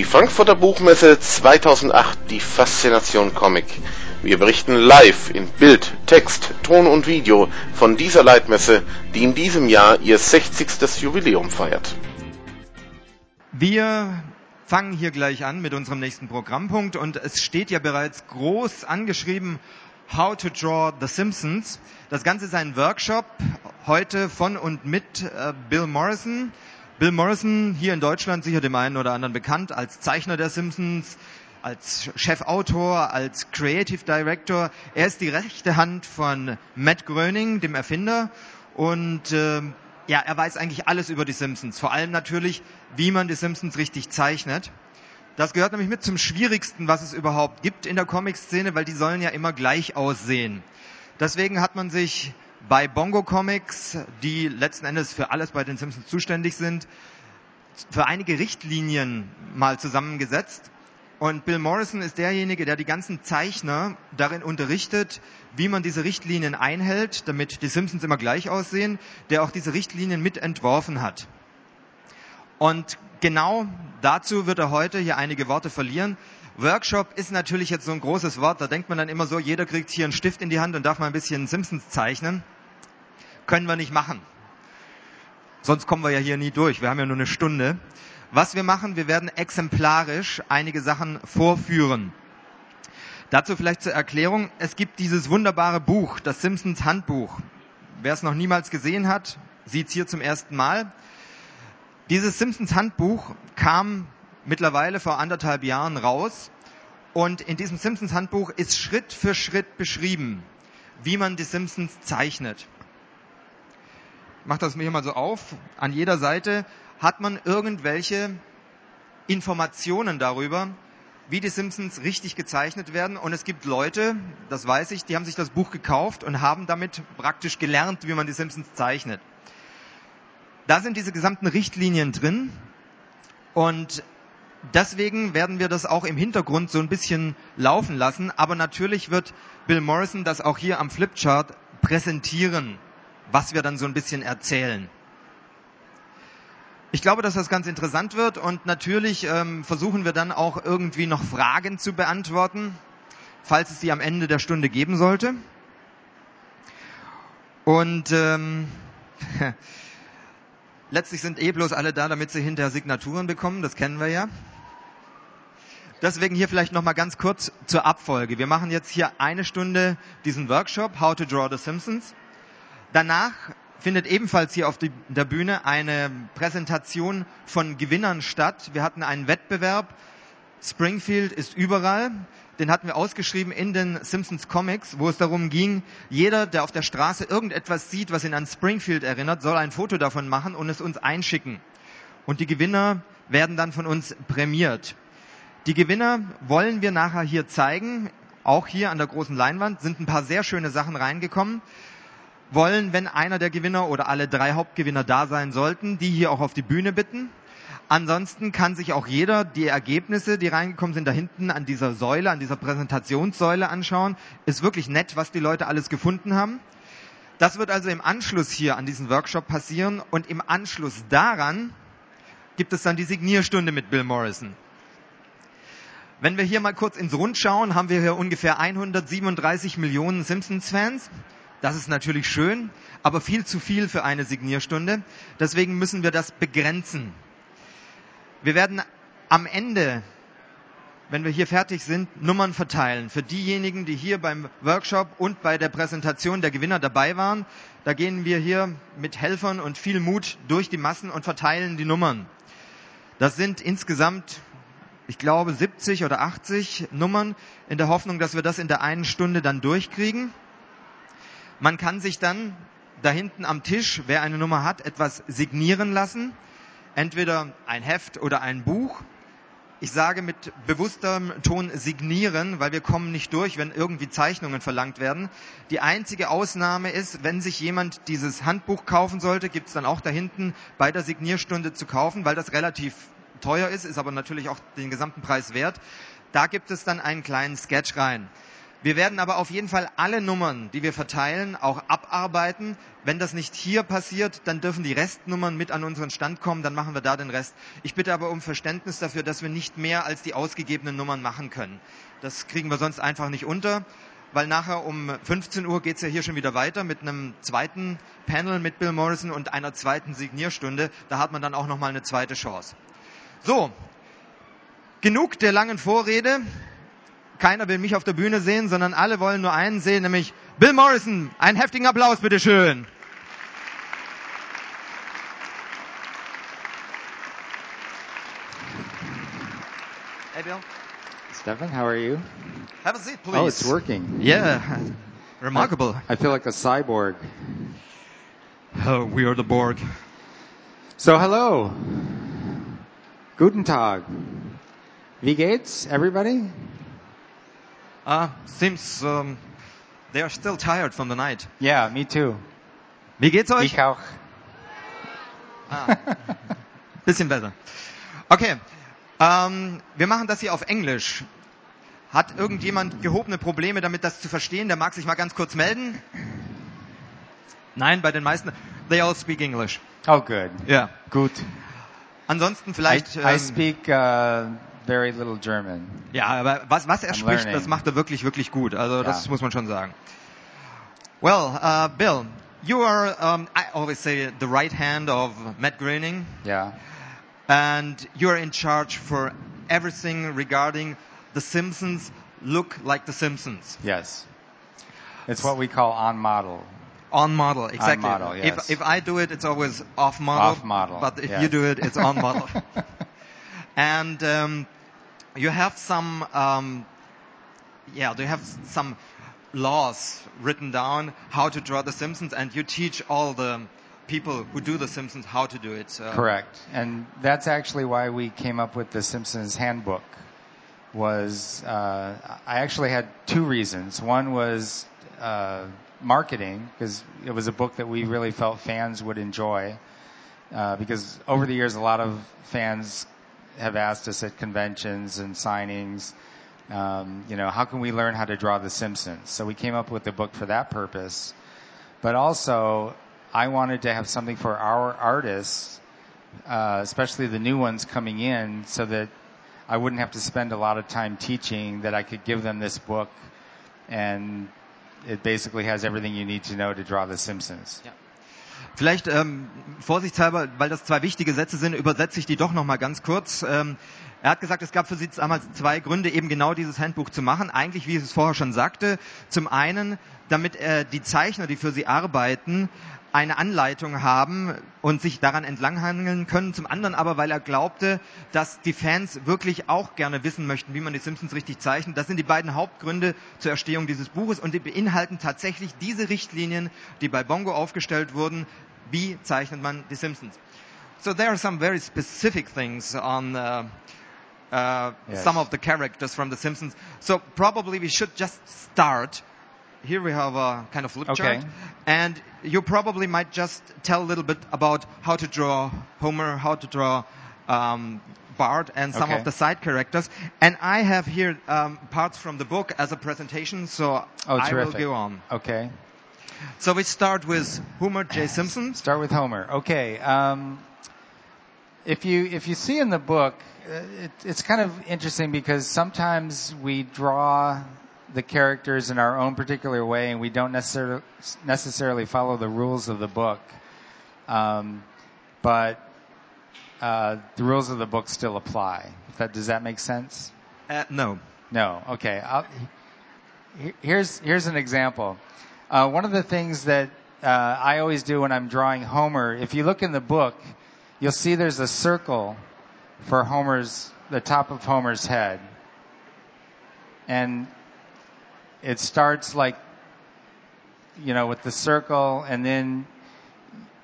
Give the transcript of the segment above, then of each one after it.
Die Frankfurter Buchmesse 2008, die Faszination Comic. Wir berichten live in Bild, Text, Ton und Video von dieser Leitmesse, die in diesem Jahr ihr 60. Jubiläum feiert. Wir fangen hier gleich an mit unserem nächsten Programmpunkt und es steht ja bereits groß angeschrieben How to Draw the Simpsons. Das Ganze ist ein Workshop heute von und mit äh, Bill Morrison. Bill Morrison hier in Deutschland sicher dem einen oder anderen bekannt als Zeichner der Simpsons, als Chefautor, als Creative Director. Er ist die rechte Hand von Matt Groening, dem Erfinder. Und äh, ja, er weiß eigentlich alles über die Simpsons. Vor allem natürlich, wie man die Simpsons richtig zeichnet. Das gehört nämlich mit zum Schwierigsten, was es überhaupt gibt in der Comic-Szene, weil die sollen ja immer gleich aussehen. Deswegen hat man sich bei Bongo Comics, die letzten Endes für alles bei den Simpsons zuständig sind, für einige Richtlinien mal zusammengesetzt. Und Bill Morrison ist derjenige, der die ganzen Zeichner darin unterrichtet, wie man diese Richtlinien einhält, damit die Simpsons immer gleich aussehen, der auch diese Richtlinien mitentworfen hat. Und genau dazu wird er heute hier einige Worte verlieren. Workshop ist natürlich jetzt so ein großes Wort, da denkt man dann immer so, jeder kriegt hier einen Stift in die Hand und darf mal ein bisschen Simpsons zeichnen. Können wir nicht machen. Sonst kommen wir ja hier nie durch. Wir haben ja nur eine Stunde. Was wir machen, wir werden exemplarisch einige Sachen vorführen. Dazu vielleicht zur Erklärung. Es gibt dieses wunderbare Buch, das Simpsons Handbuch. Wer es noch niemals gesehen hat, sieht es hier zum ersten Mal. Dieses Simpsons Handbuch kam mittlerweile vor anderthalb Jahren raus und in diesem Simpsons Handbuch ist Schritt für Schritt beschrieben, wie man die Simpsons zeichnet. Ich mache das mir hier mal so auf. An jeder Seite hat man irgendwelche Informationen darüber, wie die Simpsons richtig gezeichnet werden. Und es gibt Leute, das weiß ich, die haben sich das Buch gekauft und haben damit praktisch gelernt, wie man die Simpsons zeichnet. Da sind diese gesamten Richtlinien drin und deswegen werden wir das auch im Hintergrund so ein bisschen laufen lassen. Aber natürlich wird Bill Morrison das auch hier am Flipchart präsentieren, was wir dann so ein bisschen erzählen. Ich glaube, dass das ganz interessant wird und natürlich ähm, versuchen wir dann auch irgendwie noch Fragen zu beantworten, falls es sie am Ende der Stunde geben sollte. Und ähm, Letztlich sind eh bloß alle da, damit sie hinterher Signaturen bekommen, das kennen wir ja. Deswegen hier vielleicht nochmal ganz kurz zur Abfolge. Wir machen jetzt hier eine Stunde diesen Workshop, How to Draw the Simpsons. Danach findet ebenfalls hier auf der Bühne eine Präsentation von Gewinnern statt. Wir hatten einen Wettbewerb. Springfield ist überall den hatten wir ausgeschrieben in den Simpsons Comics, wo es darum ging, jeder, der auf der Straße irgendetwas sieht, was ihn an Springfield erinnert, soll ein Foto davon machen und es uns einschicken. Und die Gewinner werden dann von uns prämiert. Die Gewinner wollen wir nachher hier zeigen. Auch hier an der großen Leinwand sind ein paar sehr schöne Sachen reingekommen. Wollen, wenn einer der Gewinner oder alle drei Hauptgewinner da sein sollten, die hier auch auf die Bühne bitten. Ansonsten kann sich auch jeder die Ergebnisse, die reingekommen sind, da hinten an dieser Säule, an dieser Präsentationssäule anschauen. Ist wirklich nett, was die Leute alles gefunden haben. Das wird also im Anschluss hier an diesen Workshop passieren und im Anschluss daran gibt es dann die Signierstunde mit Bill Morrison. Wenn wir hier mal kurz ins Rund schauen, haben wir hier ungefähr 137 Millionen Simpsons-Fans. Das ist natürlich schön, aber viel zu viel für eine Signierstunde. Deswegen müssen wir das begrenzen. Wir werden am Ende, wenn wir hier fertig sind, Nummern verteilen. Für diejenigen, die hier beim Workshop und bei der Präsentation der Gewinner dabei waren, da gehen wir hier mit Helfern und viel Mut durch die Massen und verteilen die Nummern. Das sind insgesamt, ich glaube, 70 oder 80 Nummern in der Hoffnung, dass wir das in der einen Stunde dann durchkriegen. Man kann sich dann da hinten am Tisch, wer eine Nummer hat, etwas signieren lassen entweder ein Heft oder ein Buch. Ich sage mit bewusstem Ton signieren, weil wir kommen nicht durch, wenn irgendwie Zeichnungen verlangt werden. Die einzige Ausnahme ist, wenn sich jemand dieses Handbuch kaufen sollte, gibt es dann auch da hinten bei der Signierstunde zu kaufen, weil das relativ teuer ist, ist aber natürlich auch den gesamten Preis wert. Da gibt es dann einen kleinen Sketch rein. Wir werden aber auf jeden Fall alle Nummern, die wir verteilen, auch abarbeiten. Wenn das nicht hier passiert, dann dürfen die Restnummern mit an unseren Stand kommen, dann machen wir da den Rest. Ich bitte aber um Verständnis dafür, dass wir nicht mehr als die ausgegebenen Nummern machen können. Das kriegen wir sonst einfach nicht unter, weil nachher um 15 Uhr geht's ja hier schon wieder weiter mit einem zweiten Panel mit Bill Morrison und einer zweiten Signierstunde. Da hat man dann auch nochmal eine zweite Chance. So, genug der langen Vorrede. Keiner will mich auf der Bühne sehen, sondern alle wollen nur einen sehen, nämlich Bill Morrison. Einen heftigen Applaus, bitteschön. Hey, Bill. Stefan, how are you? Have a seat, please. Oh, it's working. Yeah. Remarkable. I feel like a cyborg. Oh, we are the Borg. So, hello. Guten Tag. Wie geht's, everybody? Uh, seems um, they are still tired from the night. Yeah, me too. Wie geht's euch? Ich auch. Ah, bisschen besser. Okay, ähm, wir machen das hier auf Englisch. Hat irgendjemand gehobene Probleme damit, das zu verstehen? Der mag sich mal ganz kurz melden. Nein, bei den meisten. They all speak English. Oh, good. Ja. Gut. Ansonsten I, vielleicht. I ähm, speak uh, very little German. Ja, aber was, was er I'm spricht, learning. das macht er wirklich, wirklich gut. Also das muss man schon sagen. Well, uh, Bill, you are, um, I always say, the right hand of Matt Groening, Yeah. and you are in charge for everything regarding The Simpsons look like The Simpsons. Yes. It's what we call on model. On model, exactly. On model, yes. If, if I do it, it's always off model. Off model, But if yes. you do it, it's on model. and um, you have some, um, yeah, do you have some laws written down how to draw The Simpsons, and you teach all the people who do The Simpsons how to do it. Uh, Correct. And that's actually why we came up with the Simpsons Handbook. Was uh, I actually had two reasons. One was uh, marketing because it was a book that we really felt fans would enjoy. Uh, because over the years, a lot of fans have asked us at conventions and signings, um, you know, how can we learn how to draw The Simpsons? So we came up with the book for that purpose. But also, I wanted to have something for our artists, uh, especially the new ones coming in, so that I wouldn't have to spend a lot of time teaching, that I could give them this book and it basically has everything you need to know to draw The Simpsons. Vielleicht ähm, vorsichtshalber, weil das zwei wichtige Sätze sind, übersetze ich die doch noch mal ganz kurz. Ähm, er hat gesagt, es gab für Sie damals zwei Gründe, eben genau dieses Handbuch zu machen. Eigentlich, wie ich es vorher schon sagte, zum einen, damit äh, die Zeichner, die für Sie arbeiten, eine Anleitung haben und sich daran entlanghangeln können. Zum anderen aber, weil er glaubte, dass die Fans wirklich auch gerne wissen möchten, wie man die Simpsons richtig zeichnet. Das sind die beiden Hauptgründe zur Erstehung dieses Buches und die beinhalten tatsächlich diese Richtlinien, die bei Bongo aufgestellt wurden. Wie zeichnet man die Simpsons? So there are some very specific things on uh, uh, Yes. some of the characters from The Simpsons. So probably we should just start. Here we have a kind of flip Okay. chart, and you probably might just tell a little bit about how to draw Homer, how to draw um, Bart, and some Okay. of the side characters. And I have here um, parts from the book as a presentation, so Oh, I will go on. Okay. So we start with Homer J. Simpson. Start with Homer. Okay. Um, if you if you see in the book, uh, it, it's kind of interesting because sometimes we draw the characters in our own particular way, and we don't necessarily necessarily follow the rules of the book. Um, but uh, the rules of the book still apply. That does that make sense? Uh, no. No. Okay. I'll, here's here's an example. Uh, one of the things that uh, I always do when I'm drawing Homer, if you look in the book, you'll see there's a circle for Homer's the top of Homer's head, and it starts like you know with the circle, and then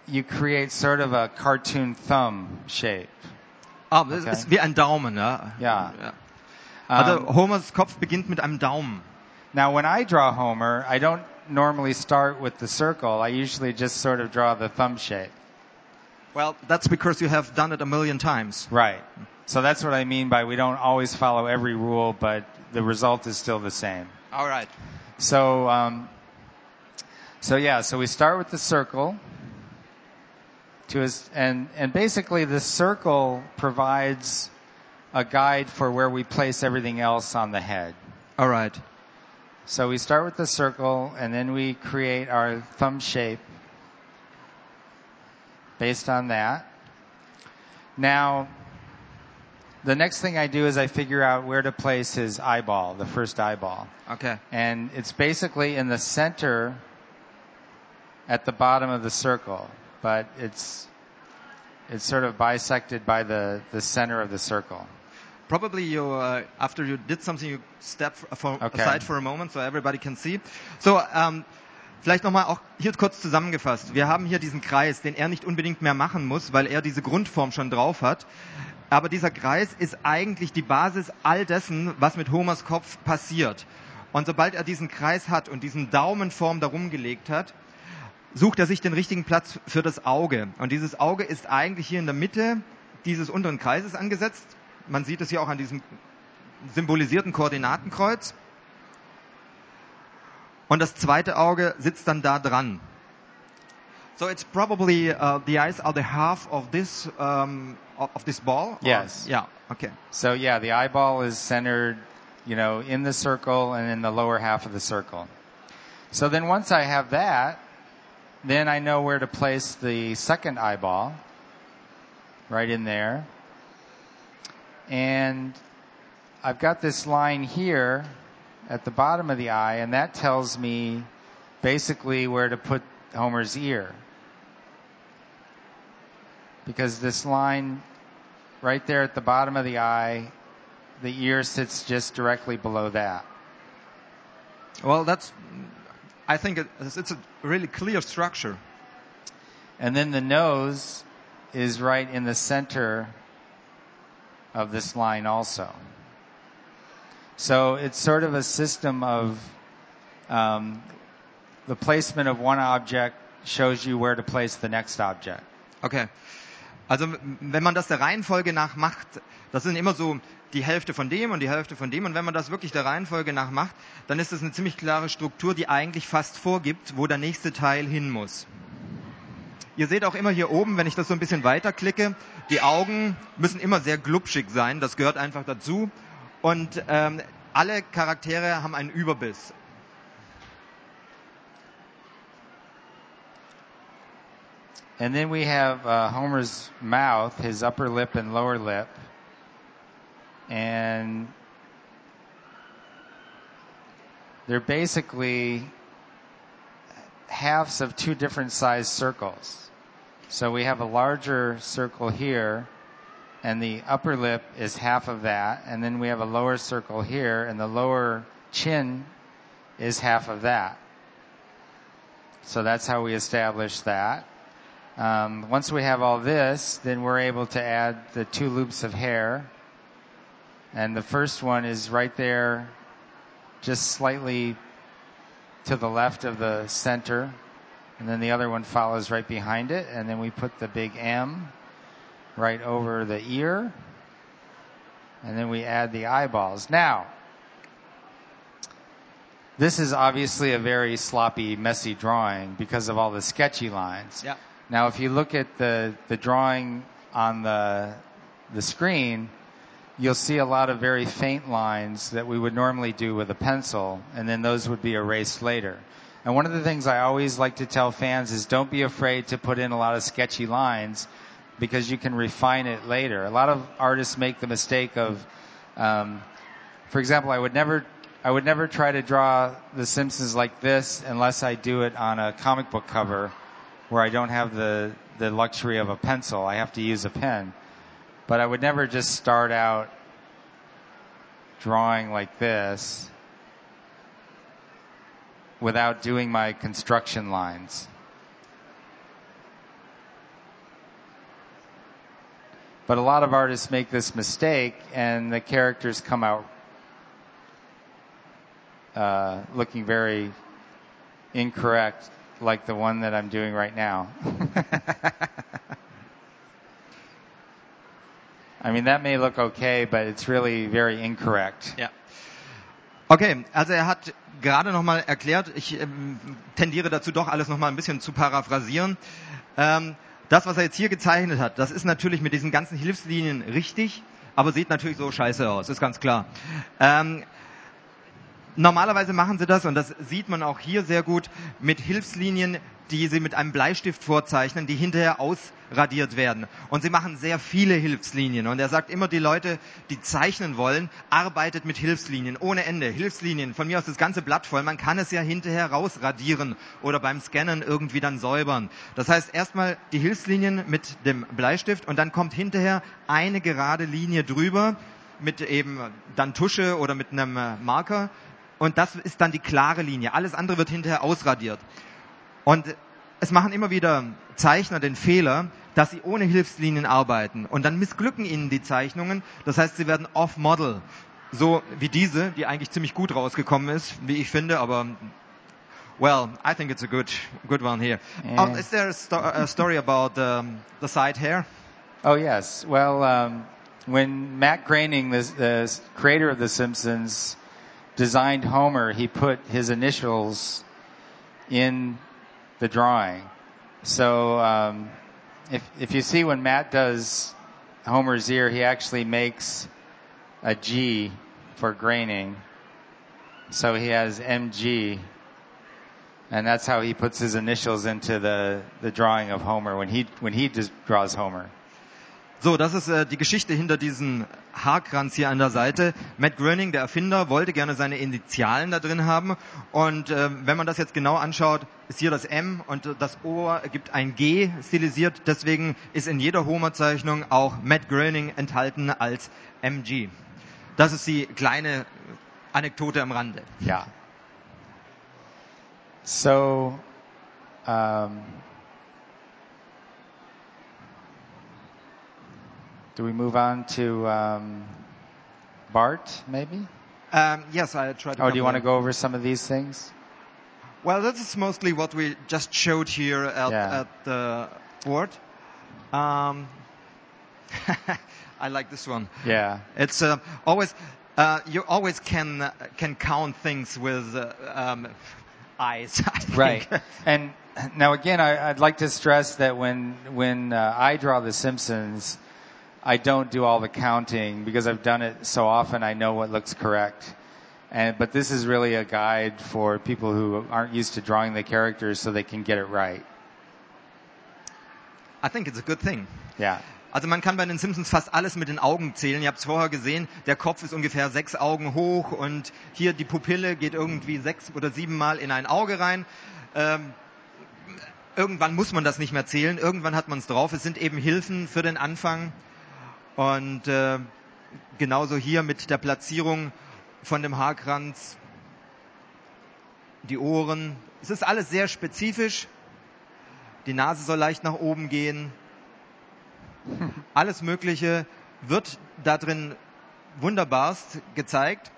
you create sort of a cartoon thumb shape. Ah, das Okay. ist wie ein Daumen, ja. Ja. ja. Also Um, Homers Kopf beginnt mit einem Daumen. Now, when I draw Homer, I don't normally start with the circle. I usually just sort of draw the thumb shape. Well, that's because you have done it a million times. Right. So that's what I mean by we don't always follow every rule, but the result is still the same. All right. So, um, so yeah, so we start with the circle. To us, and and basically the circle provides a guide for where we place everything else on the head. All right. So we start with the circle, and then we create our thumb shape based on that. Now, the next thing I do is I figure out where to place his eyeball, the first eyeball. Okay. And it's basically in the center at the bottom of the circle, but it's it's sort of bisected by the, the center of the circle. Probably you, uh, after you did something, you step for, Okay. aside for a moment so everybody can see. So, ähm, vielleicht nochmal auch hier kurz zusammengefasst. Wir haben hier diesen Kreis, den er nicht unbedingt mehr machen muss, weil er diese Grundform schon drauf hat. Aber dieser Kreis ist eigentlich die Basis all dessen, was mit Homers Kopf passiert. Und sobald er diesen Kreis hat und diesen Daumenform darum gelegt hat, sucht er sich den richtigen Platz für das Auge. Und dieses Auge ist eigentlich hier in der Mitte dieses unteren Kreises angesetzt. Man sieht es hier auch an diesem symbolisierten Koordinatenkreuz. Und das zweite Auge sitzt dann da dran. So it's probably uh, the eyes are the half of this um, of this ball. or- Yes. Yeah. Okay. So yeah, the eyeball is centered, you know, in the circle and in the lower half of the circle. So then once I have that, then I know where to place the second eyeball. Right in there. And I've got this line here at the bottom of the eye, and that tells me basically where to put Homer's ear. Because this line right there at the bottom of the eye, the ear sits just directly below that. Well, that's. I think it, it's a really clear structure. And then the nose is right in the center of this line also. So it's sort of a system of um, the placement of one object shows you where to place the next object. Okay. Also wenn man das der Reihenfolge nach macht, das sind immer so die Hälfte von dem und die Hälfte von dem und wenn man das wirklich der Reihenfolge nach macht, dann ist das eine ziemlich klare Struktur, die eigentlich fast vorgibt, wo der nächste Teil hin muss. Ihr seht auch immer hier oben, wenn ich das so ein bisschen weiterklicke, die Augen müssen immer sehr glubschig sein, das gehört einfach dazu und ähm, alle Charaktere haben einen Überbiss. And then we have uh, Homer's mouth, his upper lip and lower lip. And they're basically halves of two different sized circles. So we have a larger circle here, and the upper lip is half of that, and then we have a lower circle here, and the lower chin is half of that. So that's how we establish that. Um, once we have all this, then we're able to add the two loops of hair. And the first one is right there, just slightly to the left of the center. And then the other one follows right behind it. And then we put the big M right over the ear. And then we add the eyeballs. Now, this is obviously a very sloppy, messy drawing because of all the sketchy lines. Ja. Now, if you look at the, the drawing on the, the screen, you'll see a lot of very faint lines that we would normally do with a pencil, and then those would be erased later. And one of the things I always like to tell fans is don't be afraid to put in a lot of sketchy lines because you can refine it later. A lot of artists make the mistake of, um, for example, I would never, I would never try to draw The Simpsons like this unless I do it on a comic book cover where I don't have the, the luxury of a pencil. I have to use a pen. But I would never just start out drawing like this without doing my construction lines. But a lot of artists make this mistake and the characters come out uh, looking very incorrect like the one that I'm doing right now. I mean, that may look okay, but it's really very incorrect. Ja. Okay, also er hat gerade nochmal erklärt, ich ähm, tendiere dazu doch alles nochmal ein bisschen zu paraphrasieren. Ähm, das, was er jetzt hier gezeichnet hat, das ist natürlich mit diesen ganzen Hilfslinien richtig, aber sieht natürlich so scheiße aus, ist ganz klar. Ähm, Normalerweise machen sie das, und das sieht man auch hier sehr gut, mit Hilfslinien, die sie mit einem Bleistift vorzeichnen, die hinterher ausradiert werden. Und sie machen sehr viele Hilfslinien. Und er sagt immer, die Leute, die zeichnen wollen, arbeitet mit Hilfslinien ohne Ende. Hilfslinien, von mir aus das ganze Blatt voll. Man kann es ja hinterher rausradieren oder beim Scannen irgendwie dann säubern. Das heißt erstmal die Hilfslinien mit dem Bleistift und dann kommt hinterher eine gerade Linie drüber mit eben dann Tusche oder mit einem Marker und das ist dann die klare Linie. Alles andere wird hinterher ausradiert. Und es machen immer wieder Zeichner den Fehler, dass sie ohne Hilfslinien arbeiten. Und dann missglücken ihnen die Zeichnungen. Das heißt, sie werden off-model. So wie diese, die eigentlich ziemlich gut rausgekommen ist, wie ich finde, aber well, I think it's a good, good one here. Yeah. Um, is there a, sto a story about um, the side hair? Oh yes. Well, um, when Matt Groening, the, the creator of The Simpsons, designed Homer, he put his initials in the drawing. So um, if if you see when Matt does Homer's ear, he actually makes a G for graining. So he has MG, and that's how he puts his initials into the the drawing of Homer when he when he draws Homer. So, das ist äh, die Geschichte hinter diesem Haarkranz hier an der Seite. Matt Groening, der Erfinder, wollte gerne seine Initialen da drin haben. Und äh, wenn man das jetzt genau anschaut, ist hier das M und das O gibt ein G stilisiert. Deswegen ist in jeder Homer-Zeichnung auch Matt Groening enthalten als MG. Das ist die kleine Anekdote am Rande. Ja. So, um Do we move on to um, Bart, maybe? Um, yes, I tried. Oh, do you want to go over some of these things? Well, this is mostly what we just showed here at, yeah. at the board. Um, I like this one. Yeah, it's uh, always uh, you always can can count things with uh, um, eyes. Right, and now again, I, would like to stress that when when uh, I draw The Simpsons, I don't do all the counting because I've done it so often. I know what looks correct. And, but this is really a guide for people who aren't used to drawing the characters so they can get it right. I think it's a good thing. Ja. Also man kann bei den Simpsons fast alles mit den Augen zählen. Ihr habt es vorher gesehen, der Kopf ist ungefähr sechs Augen hoch und hier die Pupille geht irgendwie sechs oder sieben Mal in ein Auge rein. Ähm, irgendwann muss man das nicht mehr zählen, irgendwann hat man es drauf. Es sind eben Hilfen für den Anfang. Und äh, genauso hier mit der Platzierung von dem Haarkranz, die Ohren. Es ist alles sehr spezifisch. Die Nase soll leicht nach oben gehen. Alles Mögliche wird da drin wunderbarst gezeigt.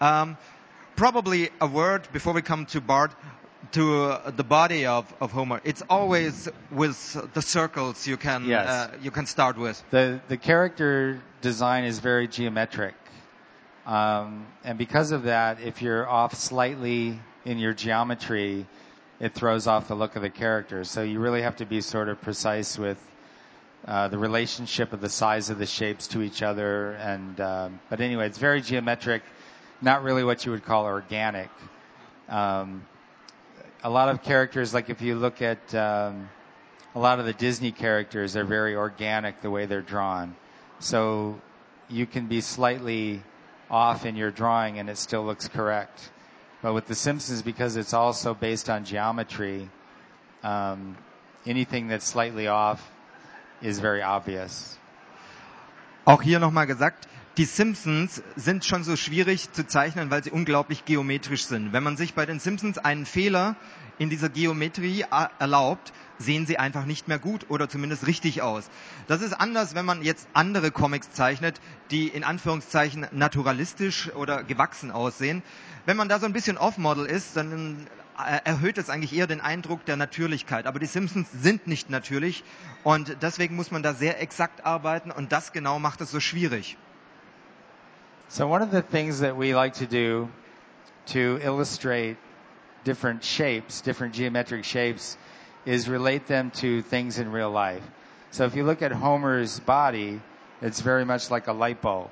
Um, probably a word before we come to Bart to uh, the body of, of Homer. It's always with the circles you can yes. uh, you can start with. The the character design is very geometric, um, and because of that, if you're off slightly in your geometry, it throws off the look of the character. So you really have to be sort of precise with. Uh, the relationship of the size of the shapes to each other, and um, but anyway, it's very geometric, not really what you would call organic. Um, a lot of characters, like if you look at um, a lot of the Disney characters, they're very organic the way they're drawn. So you can be slightly off in your drawing and it still looks correct. But with The Simpsons, because it's also based on geometry, um, anything that's slightly off is very obvious. Auch hier nochmal gesagt, die Simpsons sind schon so schwierig zu zeichnen, weil sie unglaublich geometrisch sind. Wenn man sich bei den Simpsons einen Fehler in dieser Geometrie erlaubt, sehen sie einfach nicht mehr gut oder zumindest richtig aus. Das ist anders, wenn man jetzt andere Comics zeichnet, die in Anführungszeichen naturalistisch oder gewachsen aussehen. Wenn man da so ein bisschen off-model ist, dann äh, erhöht es eigentlich eher den Eindruck der Natürlichkeit. Aber die Simpsons sind nicht natürlich und deswegen muss man da sehr exakt arbeiten und das genau macht es so schwierig. So one of the things that we like to do to illustrate different shapes, different geometric shapes, is relate them to things in real life. So if you look at Homer's body, it's very much like a light bulb.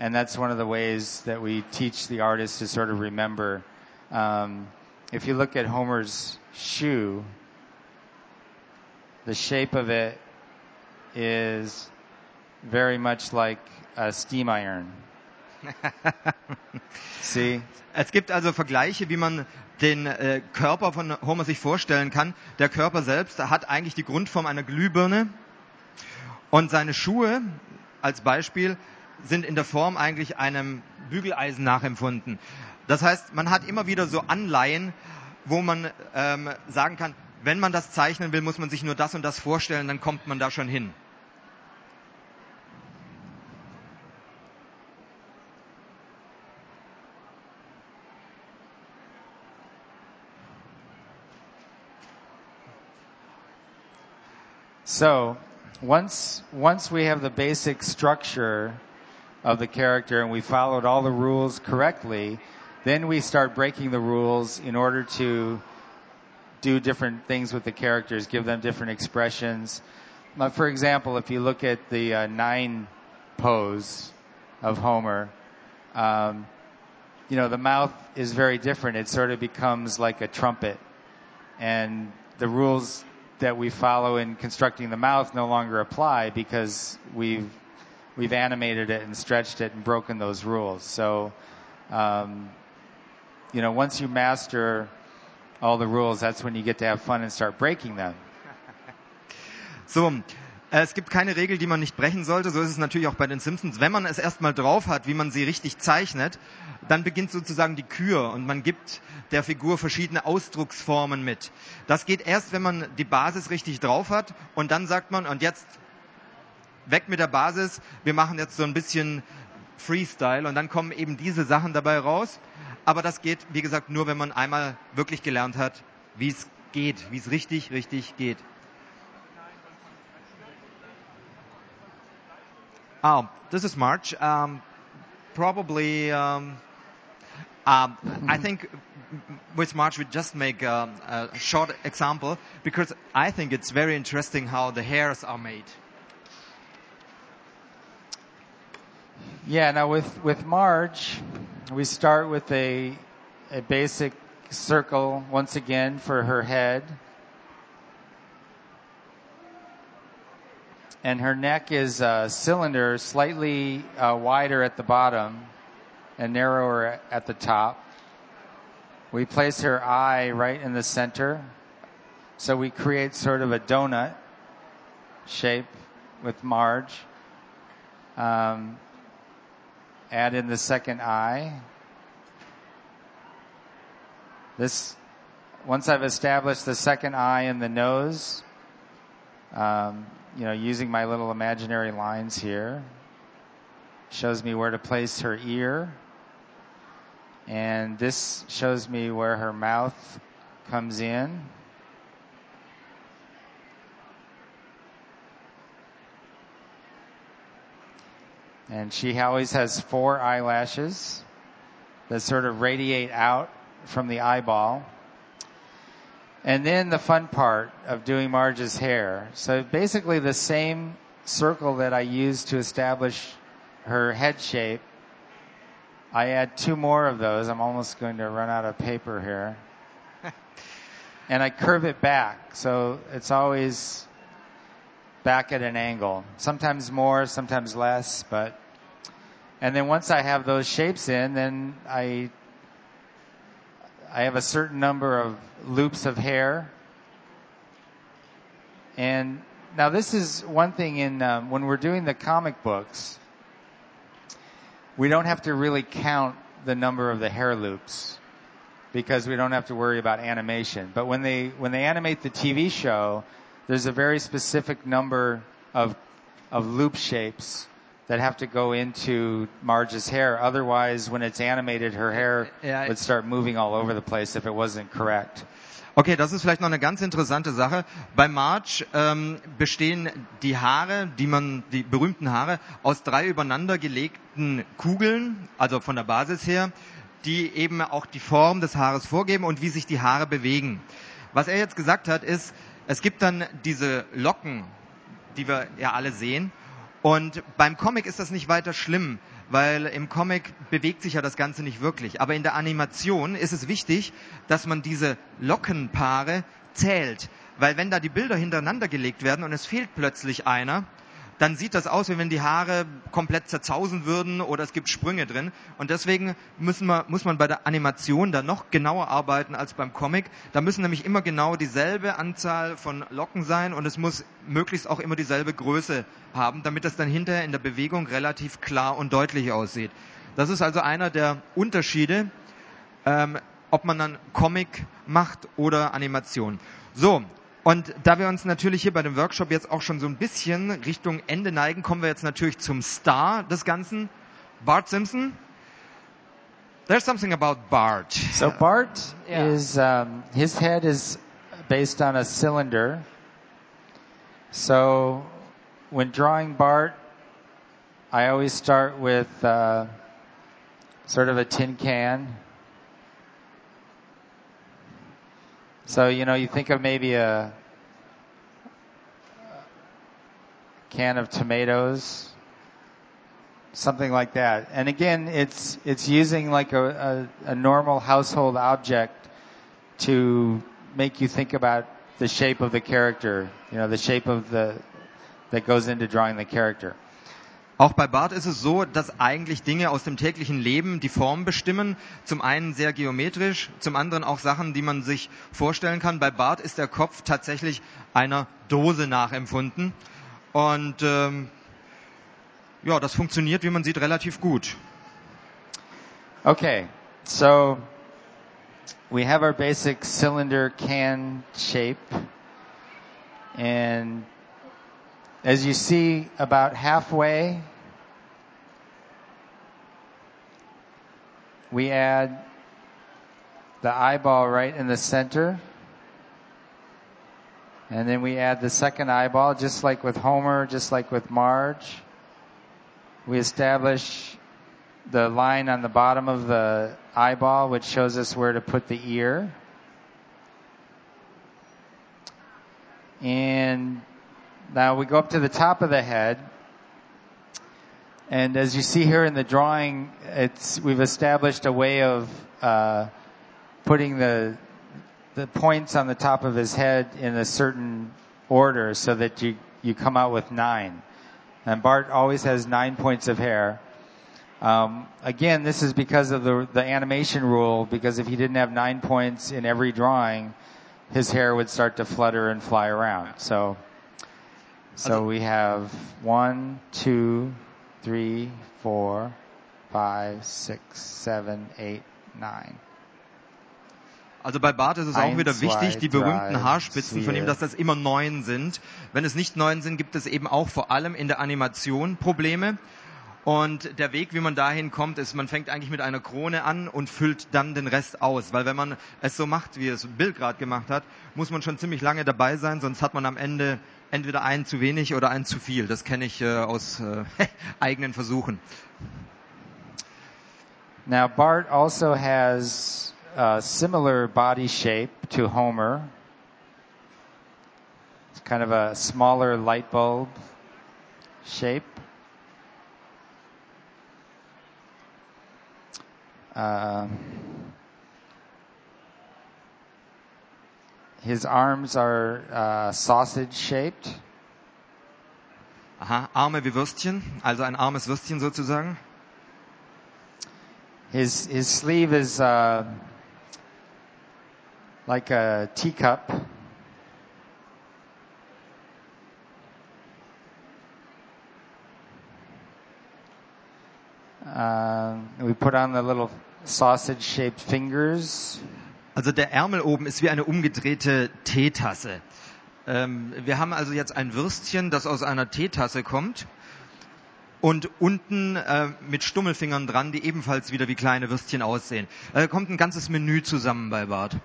And that's one of the ways that we teach the artist to sort of remember. Um, if you look at Homer's shoe, the shape of it is very much like a steam iron. See? Es gibt also Vergleiche, wie man den äh, Körper von Homer sich vorstellen kann. Der Körper selbst hat eigentlich die Grundform einer Glühbirne und seine Schuhe als Beispiel sind in der Form eigentlich einem Bügeleisen nachempfunden. Das heißt, man hat immer wieder so Anleihen, wo man ähm, sagen kann, wenn man das zeichnen will, muss man sich nur das und das vorstellen, dann kommt man da schon hin. So once once we have the basic structure of the character and we followed all the rules correctly, then we start breaking the rules in order to do different things with the characters, give them different expressions. For example, if you look at the uh, nine pose of Homer, um, you know the mouth is very different. It sort of becomes like a trumpet, and the rules that we follow in constructing the mouth no longer apply because we've we've animated it and stretched it and broken those rules. So, um, you know, once you master all the rules, that's when you get to have fun and start breaking them. So, Äh, es gibt keine Regel, die man nicht brechen sollte. So ist es natürlich auch bei den Simpsons. Wenn man es erstmal drauf hat, wie man sie richtig zeichnet, dann beginnt sozusagen die Kür und man gibt der Figur verschiedene Ausdrucksformen mit. Das geht erst, wenn man die Basis richtig drauf hat und dann sagt man, und jetzt weg mit der Basis, wir machen jetzt so ein bisschen Freestyle und dann kommen eben diese Sachen dabei raus. Aber das geht, wie gesagt, nur wenn man einmal wirklich gelernt hat, wie es geht, wie es richtig, richtig geht. Oh, this is March. Um, probably, um, um, I think with March we just make a, a, short example because I think it's very interesting how the hairs are made. Yeah, now with, with Marge, we start with a, a basic circle once again for her head. And her neck is a cylinder, slightly uh, wider at the bottom and narrower at the top. We place her eye right in the center. So we create sort of a donut shape with Marge. Um, add in the second eye. This, once I've established the second eye and the nose, um, you know, using my little imaginary lines here. Shows me where to place her ear. And this shows me where her mouth comes in. And she always has four eyelashes that sort of radiate out from the eyeball. And then the fun part of doing Marge's hair. So basically the same circle that I used to establish her head shape. I add two more of those. I'm almost going to run out of paper here. and I curve it back. So it's always back at an angle. Sometimes more, sometimes less, but and then once I have those shapes in, then I I have a certain number of loops of hair. And now this is one thing in um, when we're doing the comic books, we don't have to really count the number of the hair loops because we don't have to worry about animation. But when they when they animate the TV show, there's a very specific number of of loop shapes that have to go into Marge's hair. Otherwise, when it's animated, her hair Ja. would start moving all over the place if it wasn't correct. Okay, das ist vielleicht noch eine ganz interessante Sache. Bei March ähm, bestehen die Haare, die man, die berühmten Haare, aus drei übereinander gelegten Kugeln, also von der Basis her, die eben auch die Form des Haares vorgeben und wie sich die Haare bewegen. Was er jetzt gesagt hat, ist, es gibt dann diese Locken, die wir ja alle sehen. Und beim Comic ist das nicht weiter schlimm, weil im Comic bewegt sich ja das Ganze nicht wirklich. Aber in der Animation ist es wichtig, dass man diese Lockenpaare zählt. Weil wenn da die Bilder hintereinander gelegt werden und es fehlt plötzlich einer, dann sieht das aus, wie wenn die Haare komplett zerzausen würden oder es gibt Sprünge drin. Und deswegen müssen wir, muss man bei der Animation da noch genauer arbeiten als beim Comic. Da müssen nämlich immer genau dieselbe Anzahl von Locken sein und es muss möglichst auch immer dieselbe Größe haben, damit das dann hinterher in der Bewegung relativ klar und deutlich aussieht. Das ist also einer der Unterschiede, ähm, ob man dann Comic macht oder Animation. So, und da wir uns natürlich hier bei dem Workshop jetzt auch schon so ein bisschen Richtung Ende neigen, kommen wir jetzt natürlich zum Star des Ganzen, Bart Simpson. There's something about Bart. So Bart yeah. is um, his head is based on a cylinder. So when drawing Bart, I always start with uh, sort of a tin can So, you know, you think of maybe a can of tomatoes, something like that. And again, it's, it's using like a, a, a normal household object to make you think about the shape of the character, you know, the shape of the, that goes into drawing the character. Auch bei Bart ist es so, dass eigentlich Dinge aus dem täglichen Leben die Form bestimmen. Zum einen sehr geometrisch, zum anderen auch Sachen, die man sich vorstellen kann. Bei Bart ist der Kopf tatsächlich einer Dose nachempfunden. Und ähm, ja, das funktioniert, wie man sieht, relativ gut. Okay, so we have our basic cylinder can shape. And as you see about halfway we add the eyeball right in the center. And then we add the second eyeball, just like with Homer, just like with Marge. We establish the line on the bottom of the eyeball, which shows us where to put the ear. And now we go up to the top of the head, and as you see here in the drawing, it's, we've established a way of uh, putting the, the points on the top of his head in a certain order so that you, you come out with nine. And Bart always has nine points of hair. Um, again, this is because of the, the animation rule, because if he didn't have nine points in every drawing, his hair would start to flutter and fly around. So, so we have one, two, three, four, five, six, seven, eight, nine. Also bei Bart ist es auch wieder wichtig, die berühmten Haarspitzen von ihm, dass das immer neun sind. Wenn es nicht neun sind, gibt es eben auch vor allem in der Animation Probleme. Und der Weg, wie man dahin kommt, ist, man fängt eigentlich mit einer Krone an und füllt dann den Rest aus. Weil wenn man es so macht, wie es Bill gerade gemacht hat, muss man schon ziemlich lange dabei sein, sonst hat man am Ende entweder einen zu wenig oder einen zu viel. Das kenne ich äh, aus äh, eigenen Versuchen. Now Bart also has a similar body shape to Homer. It's kind of a smaller light bulb shape. Uh, His arms are uh, sausage shaped. Aha, Arme wie Würstchen, also ein armes Würstchen sozusagen. His his sleeve is uh, like a teacup. Uh, we put on the little sausage-shaped fingers. Also der Ärmel oben ist wie eine umgedrehte Teetasse. Ähm, wir haben also jetzt ein Würstchen, das aus einer Teetasse kommt und unten äh, mit Stummelfingern dran, die ebenfalls wieder wie kleine Würstchen aussehen. Da kommt ein ganzes Menü zusammen bei Bart.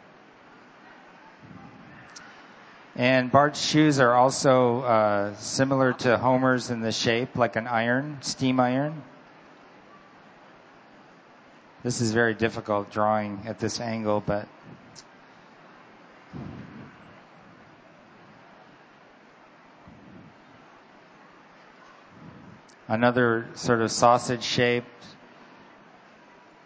And Bart's shoes are also uh, similar to Homer's in the shape, like an iron, steam iron. This is very difficult drawing at this angle, but another sort of sausage shaped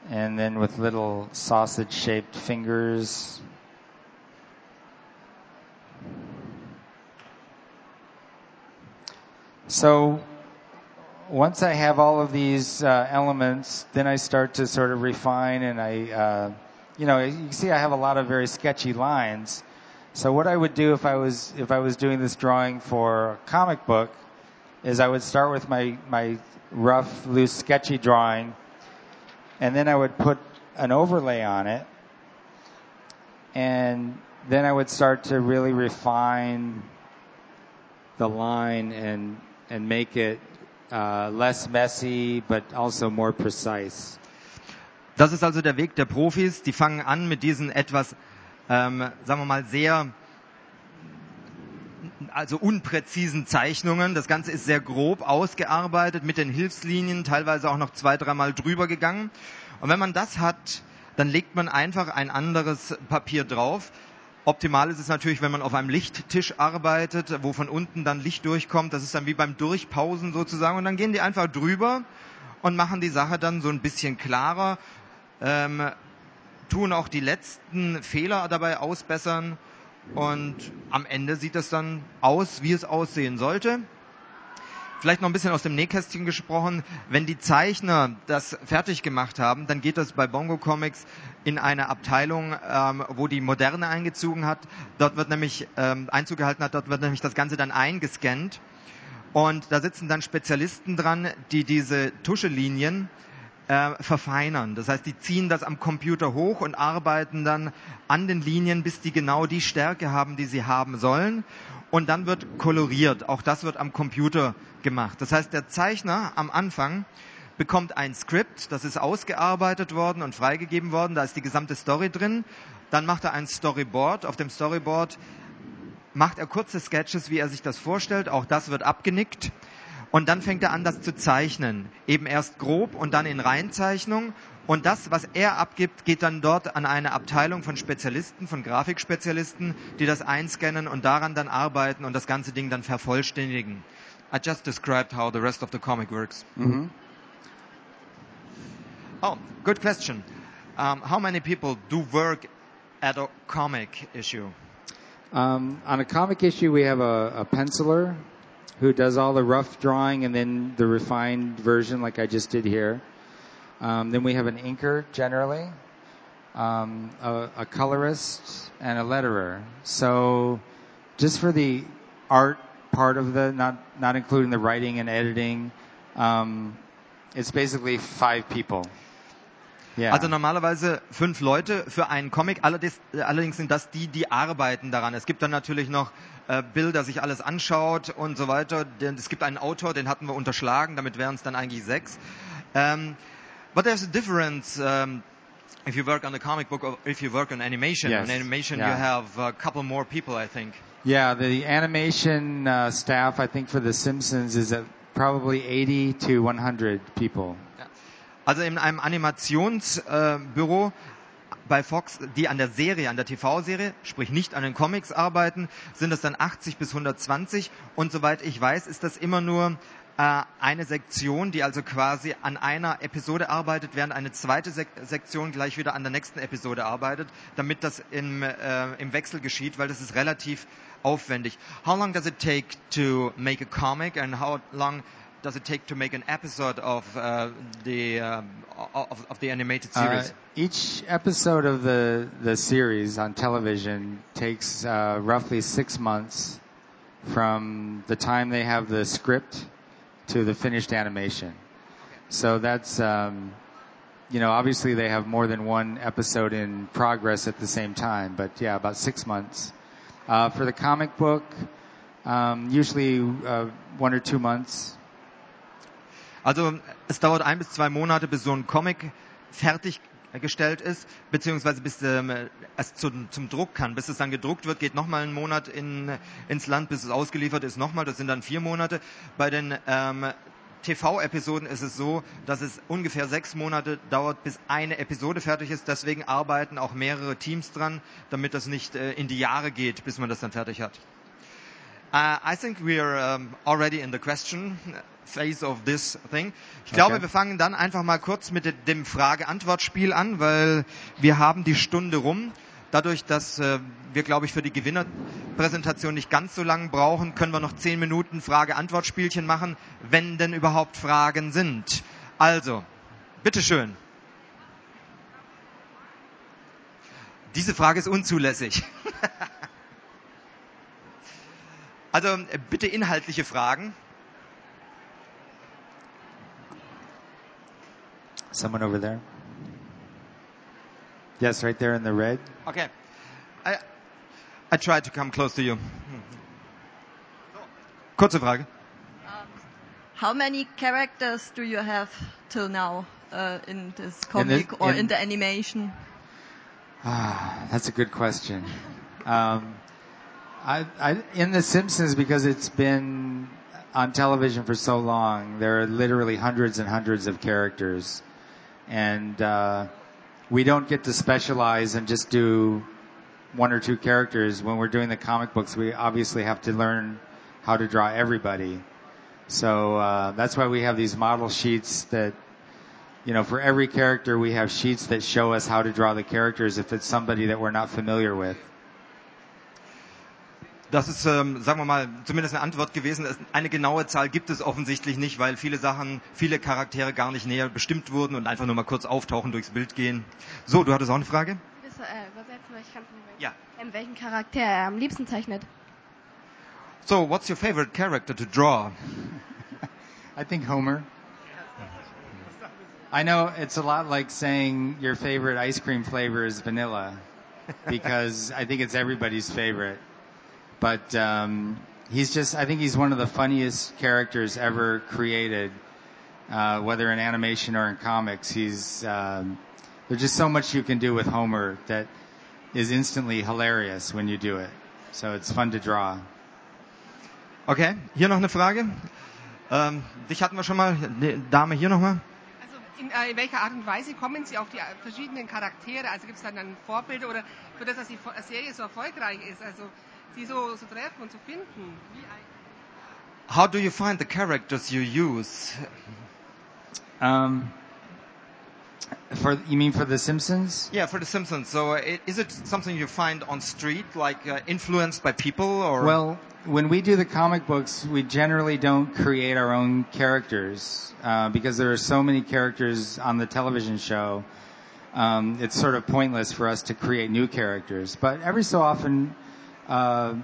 and then with little sausage shaped fingers. So once I have all of these uh, elements, then I start to sort of refine and I, uh, you know, you see I have a lot of very sketchy lines. So what I would do if I was, if I was doing this drawing for a comic book is I would start with my, my rough, loose, sketchy drawing, and then I would put an overlay on it, and then I would start to really refine the line and and make it uh, less messy, but also more precise. Das ist also der Weg der Profis. Die fangen an mit diesen etwas, ähm, sagen wir mal, sehr also unpräzisen Zeichnungen. Das Ganze ist sehr grob ausgearbeitet mit den Hilfslinien, teilweise auch noch zwei, dreimal drüber gegangen. Und wenn man das hat, dann legt man einfach ein anderes Papier drauf. Optimal ist es natürlich, wenn man auf einem Lichttisch arbeitet, wo von unten dann Licht durchkommt. Das ist dann wie beim Durchpausen sozusagen. Und dann gehen die einfach drüber und machen die Sache dann so ein bisschen klarer, ähm, tun auch die letzten Fehler dabei ausbessern und am Ende sieht das dann aus, wie es aussehen sollte. Vielleicht noch ein bisschen aus dem Nähkästchen gesprochen. Wenn die Zeichner das fertig gemacht haben, dann geht das bei Bongo Comics in eine Abteilung, ähm, wo die Moderne eingezogen hat. Dort wird nämlich ähm, Einzug gehalten hat, dort wird nämlich das Ganze dann eingescannt. Und da sitzen dann Spezialisten dran, die diese Tuschelinien äh, verfeinern. Das heißt, die ziehen das am Computer hoch und arbeiten dann an den Linien, bis die genau die Stärke haben, die sie haben sollen. Und dann wird koloriert. Auch das wird am Computer gemacht. Das heißt, der Zeichner am Anfang bekommt ein Skript, das ist ausgearbeitet worden und freigegeben worden. Da ist die gesamte Story drin. Dann macht er ein Storyboard. Auf dem Storyboard macht er kurze Sketches, wie er sich das vorstellt. Auch das wird abgenickt. Und dann fängt er an, das zu zeichnen. Eben erst grob und dann in Reinzeichnung. Und das, was er abgibt, geht dann dort an eine Abteilung von Spezialisten, von Grafikspezialisten, die das einscannen und daran dann arbeiten und das ganze Ding dann vervollständigen. I just described how the rest of the comic works. Mhm. Oh, good question. Um, how many people do work at a comic issue? Um, on a comic issue, we have a, a penciler who does all the rough drawing and then the refined version, like I just did here. Um, then we have an inker generally, um, a, a colorist, and a letterer. So, just for the art part of the, not not including the writing and editing, um, it's basically five people. Yeah. Also normalerweise fünf Leute für einen Comic, allerdings, allerdings sind das die, die arbeiten daran. Es gibt dann natürlich noch äh, Bill, der sich alles anschaut und so weiter. Denn es gibt einen Autor, den hatten wir unterschlagen, damit wären es dann eigentlich sechs. Um, but there's a difference um, if you work on a comic book or if you work on animation. Yes. On animation Yeah. you have a couple more people, I think. Yeah, the animation uh, staff, I think, for The Simpsons is at probably 80 to 100 people. Also in einem Animationsbüro bei Fox, die an der Serie, an der TV-Serie, sprich nicht an den Comics arbeiten, sind es dann 80 bis 120 und soweit ich weiß, ist das immer nur äh, eine Sektion, die also quasi an einer Episode arbeitet, während eine zweite Sek Sektion gleich wieder an der nächsten Episode arbeitet, damit das im, äh, im Wechsel geschieht, weil das ist relativ aufwendig. How long does it take to make a comic and how long does it take to make an episode of uh, the uh, of, of the animated Uh, series? each episode of the, the series on television takes uh, roughly six months from the time they have the script to the finished animation. So that's, um, you know, obviously they have more than one episode in progress at the same time, but yeah, about six months. Uh, for the comic book, um, usually uh, one or two months. Also es dauert ein bis zwei Monate, bis so ein Comic fertig gestellt ist, beziehungsweise bis ähm, es zum, zum Druck kann. Bis es dann gedruckt wird, geht nochmal ein Monat in, ins Land, bis es ausgeliefert ist nochmal, das sind dann vier Monate. Bei den ähm, TV-Episoden ist es so, dass es ungefähr sechs Monate dauert, bis eine Episode fertig ist. Deswegen arbeiten auch mehrere Teams dran, damit das nicht äh, in die Jahre geht, bis man das dann fertig hat. Uh, I think we are um, already in the question phase of this thing. Ich glaube, Okay. wir fangen dann einfach mal kurz mit de- dem Frage-Antwort-Spiel an, weil wir haben die Stunde rum. Dadurch, dass äh, wir, glaube ich, für die Gewinnerpräsentation nicht ganz so lange brauchen, können wir noch zehn Minuten Frage-Antwort-Spielchen machen, wenn denn überhaupt Fragen sind. Also, bitteschön. Diese Frage ist unzulässig. also bitte inhaltliche Fragen. Someone over there? Yes, right there in the red. Okay. I, I try to come close to you. Kurze Frage. How many characters do you have till now uh, in this In the- comic or in- in the animation? Ah, that's a good question. Um, I, I, in The Simpsons, because it's been on television for so long, there are literally hundreds and hundreds of characters, and uh, we don't get to specialize and just do one or two characters. When we're doing the comic books, we obviously have to learn how to draw everybody. So uh, that's why we have these model sheets that you know, for every character, we have sheets that show us how to draw the characters if it's somebody that we're not familiar with. Das ist, ähm, sagen wir mal, zumindest eine Antwort gewesen. Es- Eine genaue Zahl gibt es offensichtlich nicht, weil viele Sachen, viele Charaktere gar nicht näher bestimmt wurden und einfach nur mal kurz auftauchen, durchs Bild gehen. So, du hattest auch eine Frage? Das, äh, übersetzen, weil ich kann nicht. Ja. Ähm, welchen Charakter er am liebsten zeichnet? So, what's your favorite character to draw? I think Homer. I know it's a lot like saying your favorite ice cream flavor is vanilla, because I think it's everybody's favorite. But um, he's just, I think he's one of the funniest characters ever created, uh, whether in animation or in comics. He's, um, there's just so much you can do with Homer that is instantly hilarious when you do it. So it's fun to draw. Okay, hier noch eine Frage. Ähm, dich hatten wir schon mal. Die Dame hier nochmal. Also in, äh, in welcher Art und Weise kommen Sie auf die äh, verschiedenen Charaktere? Also gibt es dann, dann Vorbilder oder für das, dass die Serie so erfolgreich ist, also sie so, so treffen und zu finden? How do you find the characters you use? Um, for you mean for The Simpsons? Yeah, for The Simpsons. So, uh, is it something you find on street, like uh, influenced by people, or? Well, when we do the comic books, we generally don't create our own characters uh, because there are so many characters on the television show. Um, it's sort of pointless for us to create new characters. But every so often, uh,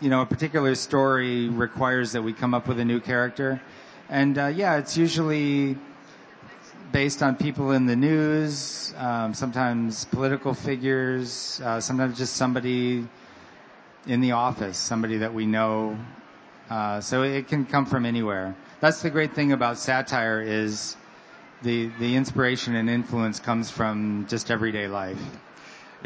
you know, a particular story requires that we come up with a new character, and uh, yeah, it's usually based on people in the news, um, sometimes political figures, uh, sometimes just somebody in the office, somebody that we know. Uh, so it can come from anywhere. That's the great thing about satire is the the inspiration and influence comes from just everyday life.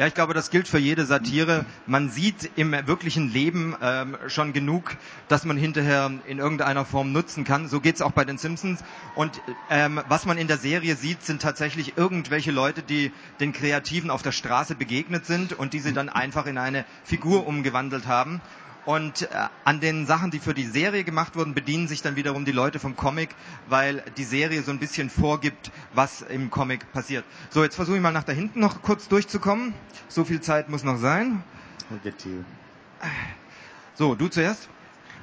Ja, ich glaube, das gilt für jede Satire. Man sieht im wirklichen Leben ähm, schon genug, dass man hinterher in irgendeiner Form nutzen kann. So geht's auch bei den Simpsons. Und ähm, was man in der Serie sieht, sind tatsächlich irgendwelche Leute, die den Kreativen auf der Straße begegnet sind und die sie dann einfach in eine Figur umgewandelt haben. Und äh, an den Sachen, die für die Serie gemacht wurden, bedienen sich dann wiederum die Leute vom Comic, weil die Serie so ein bisschen vorgibt, was im Comic passiert. So, jetzt versuche ich mal nach da hinten noch kurz durchzukommen. So viel Zeit muss noch sein. We'll get to you. So, du zuerst.